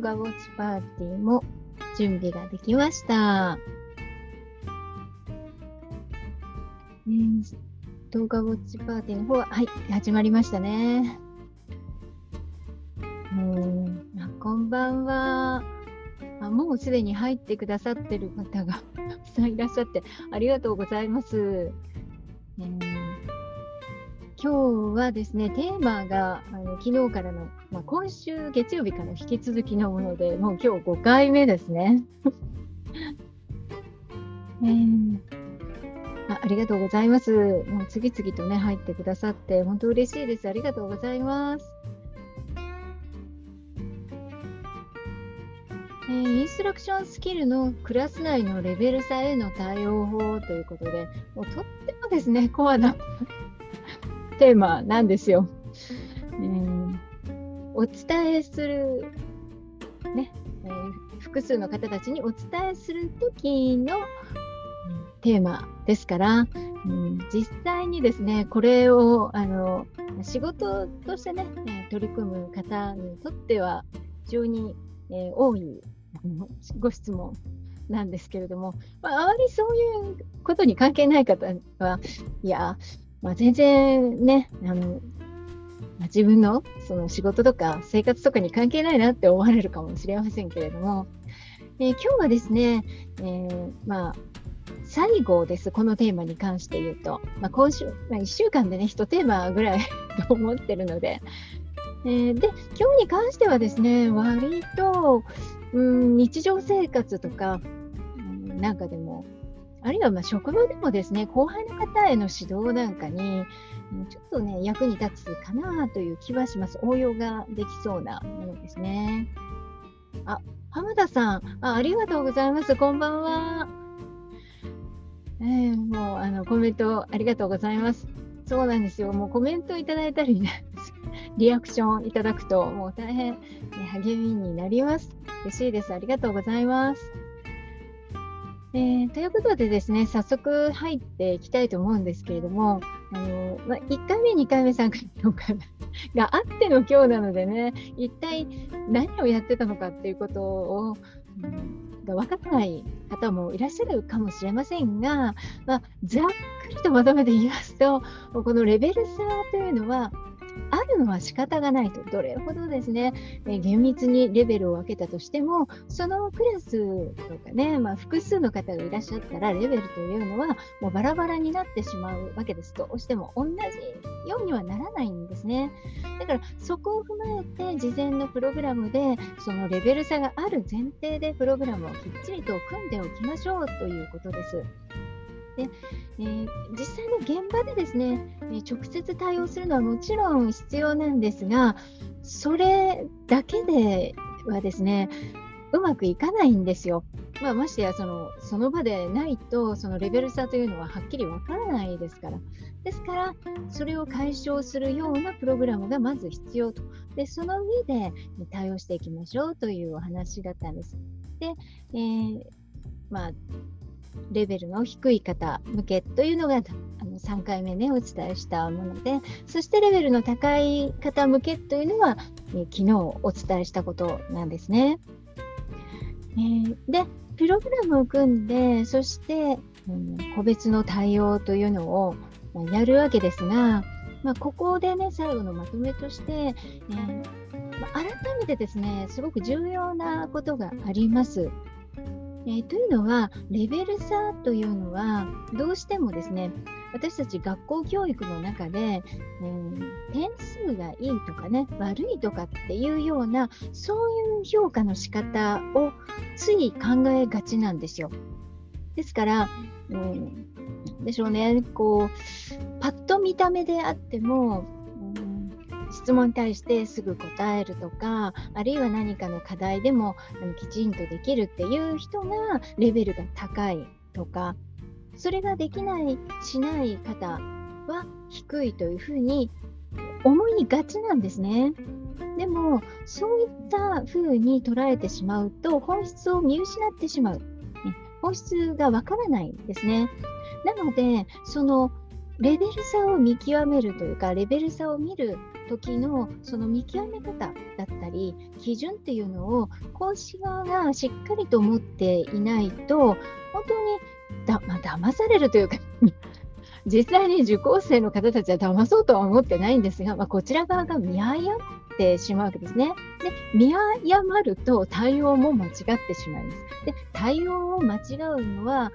動画ウォッチパーティーも準備ができました。えー、動画ウォッチパーティーの方は、はい、始まりましたね。うんあこんばんはあ。もうすでに入ってくださってる方がたくさんいらっしゃって、ありがとうございます。えー今日はですね、テーマがあの昨日からの、まあ、今週月曜日から引き続きのもので、もう今日5回目ですね。えー、あありがとうございます。もう次々とね、入ってくださって、本当嬉しいです。ありがとうございます。えー、インストラクションスキルのクラス内のレベル差への対応法ということで、もうとってもですね、コアなテーマなんですよ。えー、お伝えする、ねえー、複数の方たちにお伝えする時のテーマですから、うん、実際にですねこれをあの仕事としてね、取り組む方にとっては非常に、えー、多いご質問なんですけれども、まあ、あまりそういうことに関係ない方はいやまあ、全然ね、あのまあ、自分のその仕事とか生活とかに関係ないなって思われるかもしれませんけれども、えー、今日はですね、えー、まあ、最後です、このテーマに関して言うと。まあ、今週、まあ、1週間でね、1テーマぐらいと 思ってるので、えー、で、今日に関してはですね、割と、うん、日常生活とか、なんかでも、あるいはま職場でもですね、後輩の方への指導なんかに、ちょっとね、役に立つかなという気はします。応用ができそうなものですね。あ、浜田さんあ、ありがとうございます。こんばんは。えー、もうあのコメントありがとうございます。そうなんですよ。もうコメントいただいたりね、リアクションいただくと、もう大変、ね、励みになります。嬉しいです。ありがとうございます。えー、ということでですね、早速入っていきたいと思うんですけれども、あのま、1回目、2回目、3回目、4回目があっての今日なのでね、一体何をやってたのかっていうことを、うん、が分からない方もいらっしゃるかもしれませんが、ま、ざっくりとまとめて言いますと、このレベル差というのは、あるのは仕方がないと、どれほどですね、え厳密にレベルを分けたとしても、そのクラスとかね、まあ、複数の方がいらっしゃったら、レベルというのはもうバラバラになってしまうわけです。どうしても同じようにはならないんですね。だからそこを踏まえて、事前のプログラムで、そのレベル差がある前提でプログラムをきっちりと組んでおきましょうということです。で、えー、実際の現場でですね、え、直接対応するのはもちろん必要なんですが、それだけではですね、うまくいかないんですよ。まあ、ましてやそのその場でないとそのレベル差というのははっきりわからないですから。ですから、それを解消するようなプログラムがまず必要と。で、その上で対応していきましょうというお話だったんです。で、えー、まあ、レベルの低い方向けというのがあの3回目ねお伝えしたものでそしてレベルの高い方向けというのは、え昨日お伝えしたことなんですね。えー、でプログラムを組んでそして、うん、個別の対応というのを、まやるわけですが、まあ、ここでね最後のまとめとして、えーまあ、改めてですねすごく重要なことがあります。えー、というのは、レベル差というのは、どうしてもですね、私たち学校教育の中で、えー、点数がいいとかね、悪いとかっていうような、そういう評価の仕方をつい考えがちなんですよ。ですから、うん、でしょうね、こう、パッと見た目であっても、質問に対してすぐ答えるとかあるいは何かの課題でもきちんとできるっていう人がレベルが高いとかそれができないしない方は低いというふうに思いがちなんですね。でもそういったふうに捉えてしまうと本質を見失ってしまう。本質がわからないんですね。なのでそのレベル差を見極めるというか、レベル差を見る時のその見極め方だったり、基準っていうのを講師側がしっかりと持っていないと、本当にだ、まあ、騙されるというか 実際に受講生の方たちは騙そうとは思ってないんですが、まあ、こちら側が見誤ってしまうわけですね。で、見誤ると対応も間違ってしまいます。で、対応を間違うのは、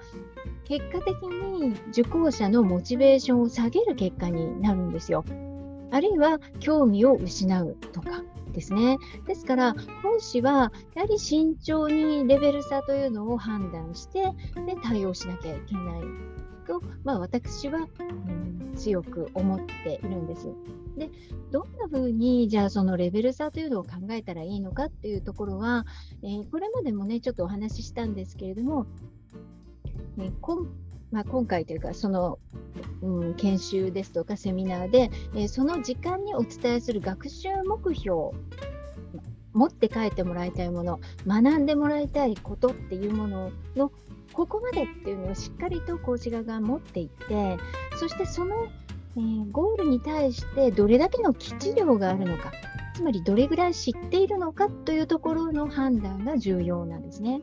結果的に受講者のモチベーションを下げる結果になるんですよ。あるいは興味を失うとかですね。ですから、講師はやはり慎重にレベル差というのを判断してで対応しなきゃいけないと、まあ、私は、うん、強く思っているんです。で、どんな風に、じゃあそのレベル差というのを考えたらいいのかっていうところは、えー、これまでもね、ちょっとお話ししたんですけれども、ねこんまあ、今回というか、その、うん、研修ですとかセミナーで、えー、その時間にお伝えする学習目標、持って帰ってもらいたいもの、学んでもらいたいことっていうもののここまでっていうのをしっかりと講師側が持っていってそしてその、えー、ゴールに対してどれだけの基地量があるのかつまりどれぐらい知っているのかというところの判断が重要なんですね。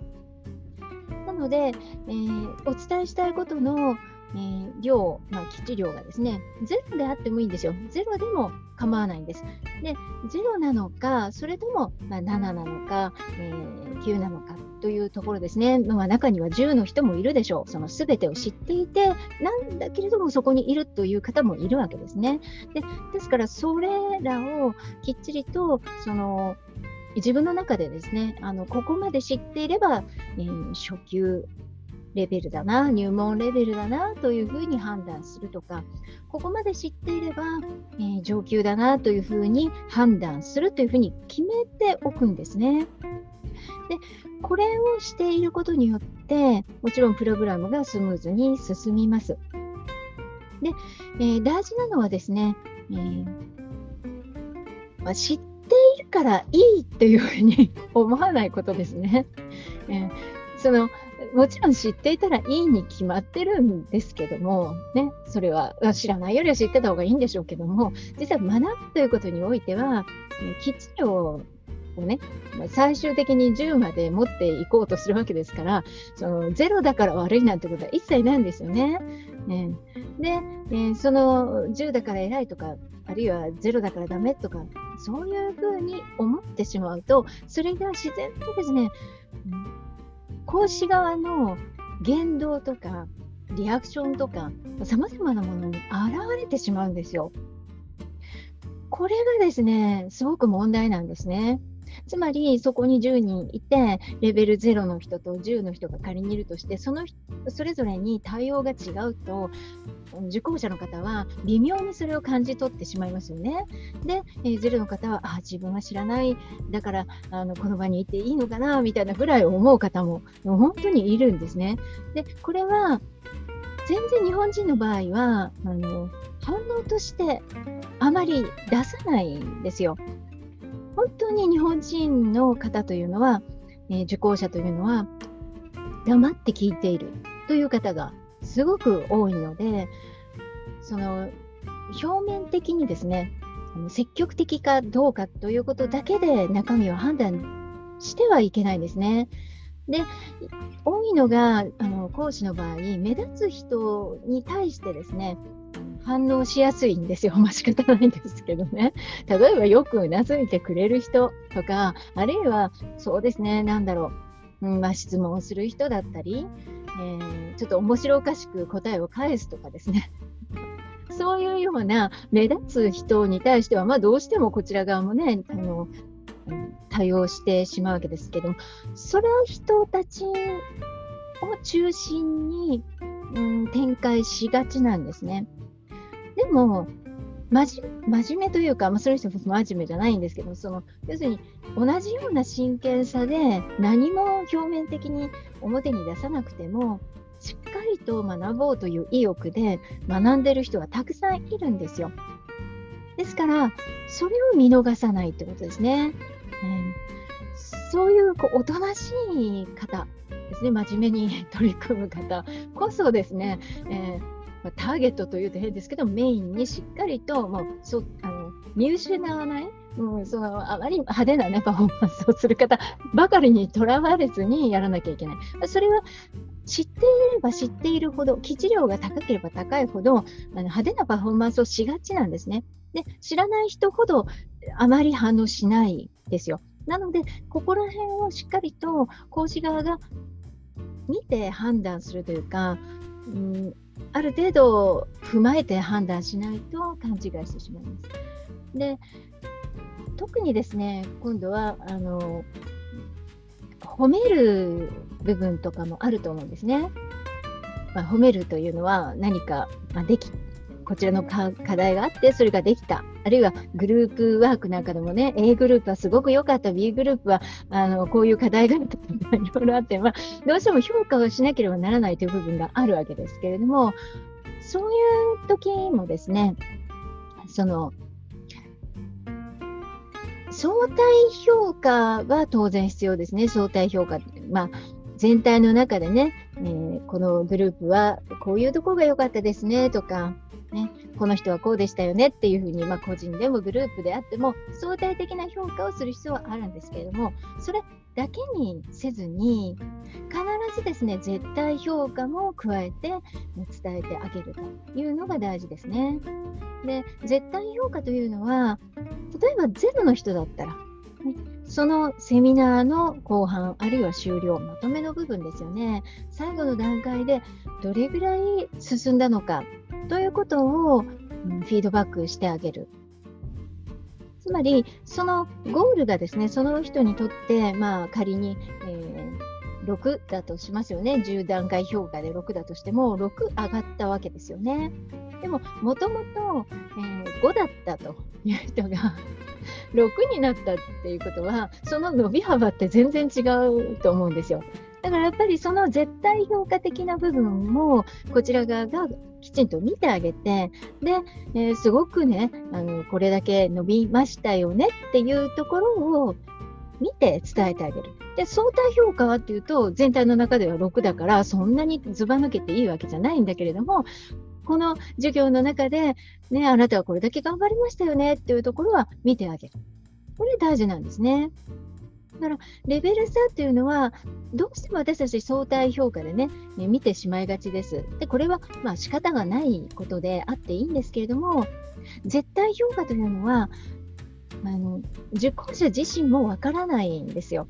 なので、えー、お伝えしたいことのえー、量、まあ、基地量がですね、ゼロであってもいいんですよ。ゼロでも構わないんです。で、ゼロなのか、それとも、まあ、7なのか、えー、9なのかというところですね。まあ、中には10の人もいるでしょう。その全てを知っていて、なんだけれどもそこにいるという方もいるわけですね。でですから、それらをきっちりと、その、自分の中でですね、あのここまで知っていれば、えー、初級レベルだな、入門レベルだなというふうに判断するとか、ここまで知っていれば、えー、上級だなというふうに判断するというふうに決めておくんですね。で、これをしていることによって、もちろんプログラムがスムーズに進みます。で、えー、大事なのはですね、えーまあ、知っているからいいというふうに思わないことですね。えー、そのもちろん知っていたらいいに決まってるんですけども、ね、それは知らないよりは知ってた方がいいんでしょうけども、実は学ぶということにおいては、基地量をね、最終的に10まで持っていこうとするわけですから、その0だから悪いなんてことは一切ないんですよね。ねで、えー、その10だから偉いとか、あるいは0だからダメとか、そういうふうに思ってしまうと、それが自然とですね、講師側の言動とかリアクションとかさまざまなものに現れてしまうんですよ。これがですね、すごく問題なんですね。つまり、そこに10人いて、レベル0の人と10の人が仮にいるとして、そのそれぞれに対応が違うと、受講者の方は微妙にそれを感じ取ってしまいますよね。で、えー、ゼロの方は、あ、自分は知らない、だからあのこの場にいていいのかな、みたいなぐらい思う方も本当にいるんですね。で、これは全然日本人の場合は、あの反応としてあまり出さないんですよ。本当に日本人の方というのは、えー、受講者というのは、黙って聞いているという方がすごく多いので、その表面的にですね、積極的かどうかということだけで中身を判断してはいけないんですね。で、多いのがあの講師の場合、目立つ人に対してですね、反応しやすいんですよ。まあ仕方ないんですけどね。例えばよくうなずいてくれる人とか、あるいはそうですね、なんだろう、うんまあ、質問をする人だったり、えー、ちょっと面白おかしく答えを返すとかですね。そういうような目立つ人に対しては、まあ、どうしてもこちら側もね、あの対応してしまうわけですけども、その人たちを中心に、うん、展開しがちなんですね。でも、真面目というか、まあ、その人も真面目じゃないんですけど、その要するに同じような真剣さで何も表面的に表に出さなくても、しっかりと学ぼうという意欲で学んでる人がたくさんいるんですよ。ですから、それを見逃さないってことですね。えー、そういうこうおとなしい方ですね、真面目に取り組む方こそですね、えーまあ、ターゲットというと変ですけど、メインにしっかりと、もうそあの見失わない、うん、そのあまり派手な、ね、パフォーマンスをする方ばかりにとらわれずにやらなきゃいけない。それは知っていれば知っているほど、基地量が高ければ高いほど、あの派手なパフォーマンスをしがちなんですね。で、知らない人ほどあまり反応しないですよ。なので、ここら辺をしっかりと講師側が見て判断するというか、うん、ある程度踏まえて判断しないと勘違いしてしまいます。で特にですね今度はあの褒める部分とかもあると思うんですね。まあ、褒めるというのは何か、まあ、できこちらの課題があって、それができた。あるいはグループワークなんかでもね、A グループはすごく良かった、B グループはあのこういう課題があったとか、いろいろあって、まあ、どうしても評価をしなければならないという部分があるわけですけれども、そういう時もですね、その、相対評価は当然必要ですね、相対評価。まあ全体の中でね、えー、このグループはこういうところが良かったですねとか、ね、この人はこうでしたよねっていうふうに、まあ、個人でもグループであっても相対的な評価をする必要はあるんですけれどもそれだけにせずに必ずですね絶対評価も加えて伝えてあげるというのが大事ですね。で絶対評価というのは例えばゼロの人だったら、ね、そのセミナーの後半、あるいは終了、まとめの部分ですよね。最後の段階でどれぐらい進んだのかということを、フィードバックしてあげる。つまり、そのゴールがですね、その人にとって、まあ、仮に、えー、6だとしますよね。10段階評価で6だとしても、6上がったわけですよね。でも、もともと5だったという人が6になったっていうことは、その伸び幅って全然違うと思うんですよ。だからやっぱりその絶対評価的な部分もこちら側がきちんと見てあげてで、えー、すごくねあのこれだけ伸びましたよねっていうところを見て伝えてあげる。で相対評価はっていうと全体の中では6だからそんなにずば抜けていいわけじゃないんだけれどもこの授業の中で、ね、あなたはこれだけ頑張りましたよねっていうところは見てあげる。これ大事なんですね。から、レベル差っていうのは、どうしても私たち相対評価でね、ね見てしまいがちです。で、これはまあ仕方がないことであっていいんですけれども、絶対評価というのは、あの受講者自身もわからないんですよ。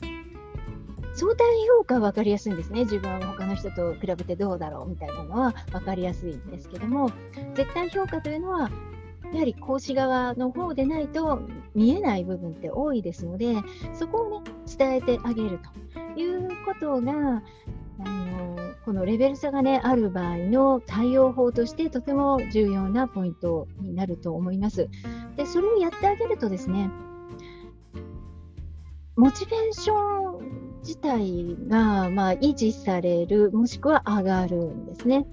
相対評価は分かりやすいんですね。自分は他の人と比べてどうだろうみたいなのは分かりやすいんですけども、絶対評価というのは、やはり講師側の方でないと見えない部分って多いですので、そこをね、伝えてあげるということが、あのこのレベル差が、ね、ある場合の対応法としてとても重要なポイントになると思います。でそれをやってあげるとですね、モチベーション自体が、まあ、維持される、もしくは上がるんですね。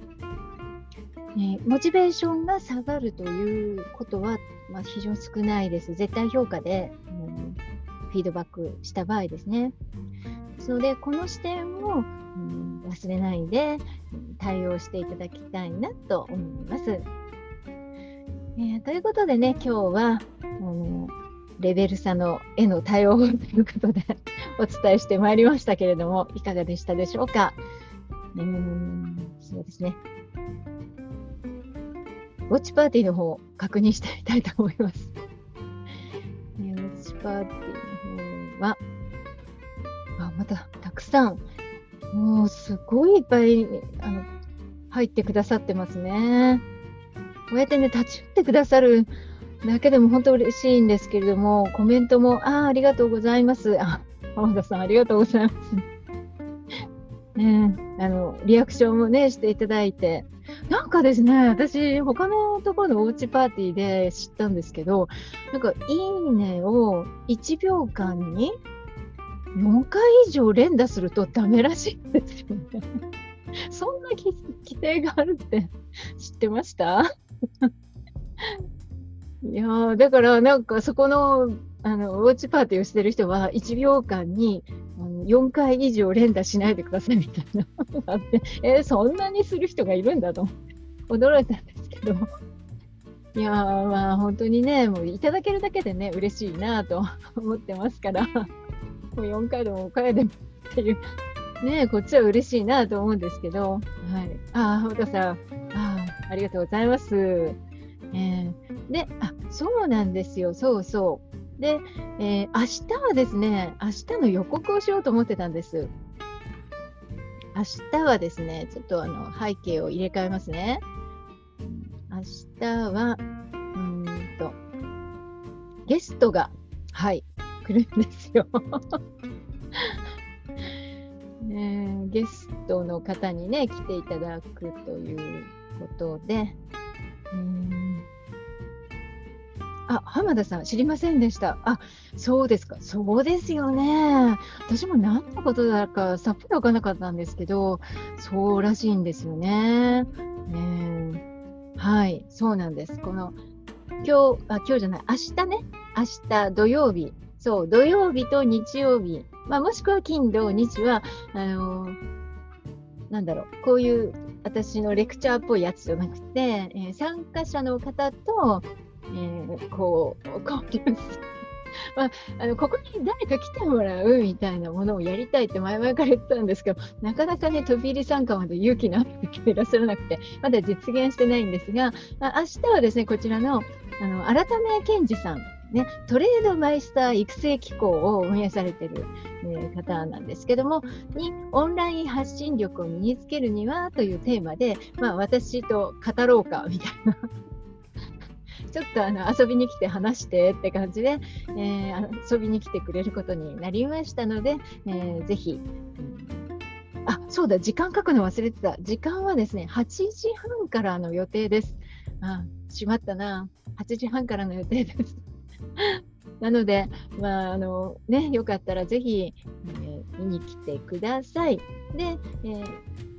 えモチベーションが下がるということは、まあ、非常に少ないです。絶対評価で、うん、フィードバックした場合ですね。ですので、この視点を、うん、忘れないで対応していただきたいなと思います。えー、ということでね、今日は、うんレベル差の絵の対応ということで お伝えしてまいりましたけれども、いかがでしたでしょうか？うん、そうですね。ウォッチパーティーの方、確認してみたいと思います。ウォッチパーティーの方は、あ、またたくさん、もうすごいいっぱいあの入ってくださってますね。こうやってね、立ち寄ってくださるだけでも本当嬉しいんですけれども、コメントも、ああ、ありがとうございます。あ、浜田さん、ありがとうございます。ね、あのリアクションもねしていただいてなんかですね私他のところのおうちパーティーで知ったんですけどなんか「いいね」を1秒間に4回以上連打するとダメらしいんですよね。そんな規定があるって知ってました？いやだからなんかそこのあのウォッチパーティーをしてる人は1秒間に4回以上連打しないでくださいみたいなのがあって、えー、そんなにする人がいるんだと。驚いたんですけど、いやー、まあ本当にね、もういただけるだけでね、嬉しいなと思ってますから、もう4回でも5回でもっていう、ね、こっちは嬉しいなと思うんですけど、はい。ああ、浜田さん、あありがとうございます。えー、で、あ、そうなんですよ、そうそう。で、えー、明日はですね、明日の予告をしようと思ってたんです。明日はですね、ちょっとあの背景を入れ替えますね。明日は、うんと、ゲストが、はい、来るんですよ。ね、ゲストの方にね、来ていただくということで、うんあ、浜田さん、知りませんでした。あ、そうですか。そうですよね。私も何のことだかさっぱり分からなかったんですけど、そうらしいんですよね。ねはい、そうなんです。この、今日、あ、今日じゃない、明日ね、明日土曜日、そう、土曜日と日曜日、まあ、もしくは金土日は、あのー、なんだろう、こういう私のレクチャーっぽいやつじゃなくて、えー、参加者の方と、えー、こう、交流する。まあ、あのここに誰か来てもらうみたいなものをやりたいって前々から言ったんですけど、なかなかね、飛び入り参加まで勇気のある方がいらっしゃらなくて、まだ実現してないんですが、まあ、明日はですね、こちらのあの改め健二さん、ね、トレードマイスター育成機構を運営されている、えー、方なんですけども、にオンライン発信力を身につけるにはというテーマで、まあ、私と語ろうかみたいなちょっとあの遊びに来て話してって感じで、えー、遊びに来てくれることになりましたので、えー、ぜひ、あそうだ、時間書くの忘れてた。時間はですね、8時半からの予定です。あ、しまったな。8時半からの予定です。なので、まああのね、よかったらぜひ、えー、見に来てください。で、えー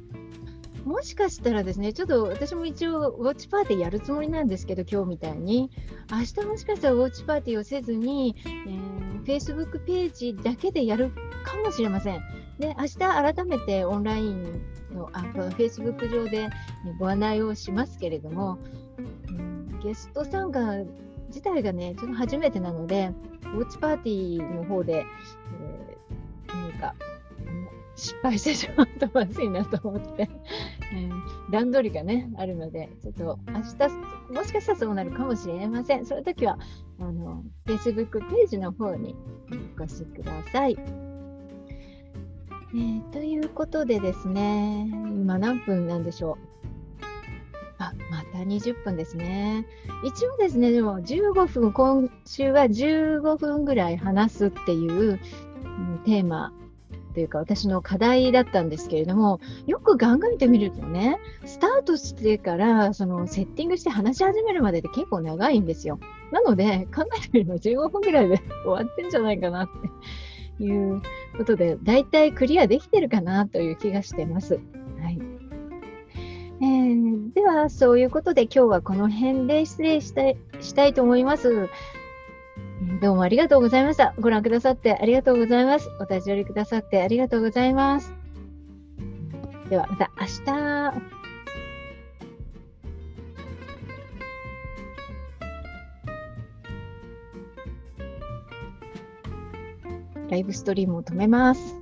もしかしたらですね、ちょっと私も一応ウォッチパーティーやるつもりなんですけど、今日みたいに。明日もしかしたらウォッチパーティーをせずに、えー、Facebook ページだけでやるかもしれません。で、明日改めてオンラインのあ Facebook 上でご案内をしますけれども、うん、ゲスト参加自体がね、ちょっと初めてなので、ウォッチパーティーの方で、えー、何か失敗してしまうとまずいなと思って、え ー、段取りがね、あるので、ちょっと明日、もしかしたらそうなるかもしれません。その時は、あの、Facebook ページの方にお越しください。えー、ということでですね、今何分なんでしょう？あ、また20分ですね。一応ですね、でも15分、今週は15分ぐらい話すっていう、うん、テーマというか私の課題だったんですけれどもよく考えてみるとねスタートしてからそのセッティングして話し始めるまでで結構長いんですよなので考えてみると15分ぐらいで終わってんじゃないかなっていうことでだいたいクリアできてるかなという気がしてます。はいえー、ではそういうことで今日はこの辺で失礼したいしたいと思います。どうもありがとうございました。ご覧くださってありがとうございます。お立ち寄りくださってありがとうございます。ではまた明日。ライブストリームを止めます。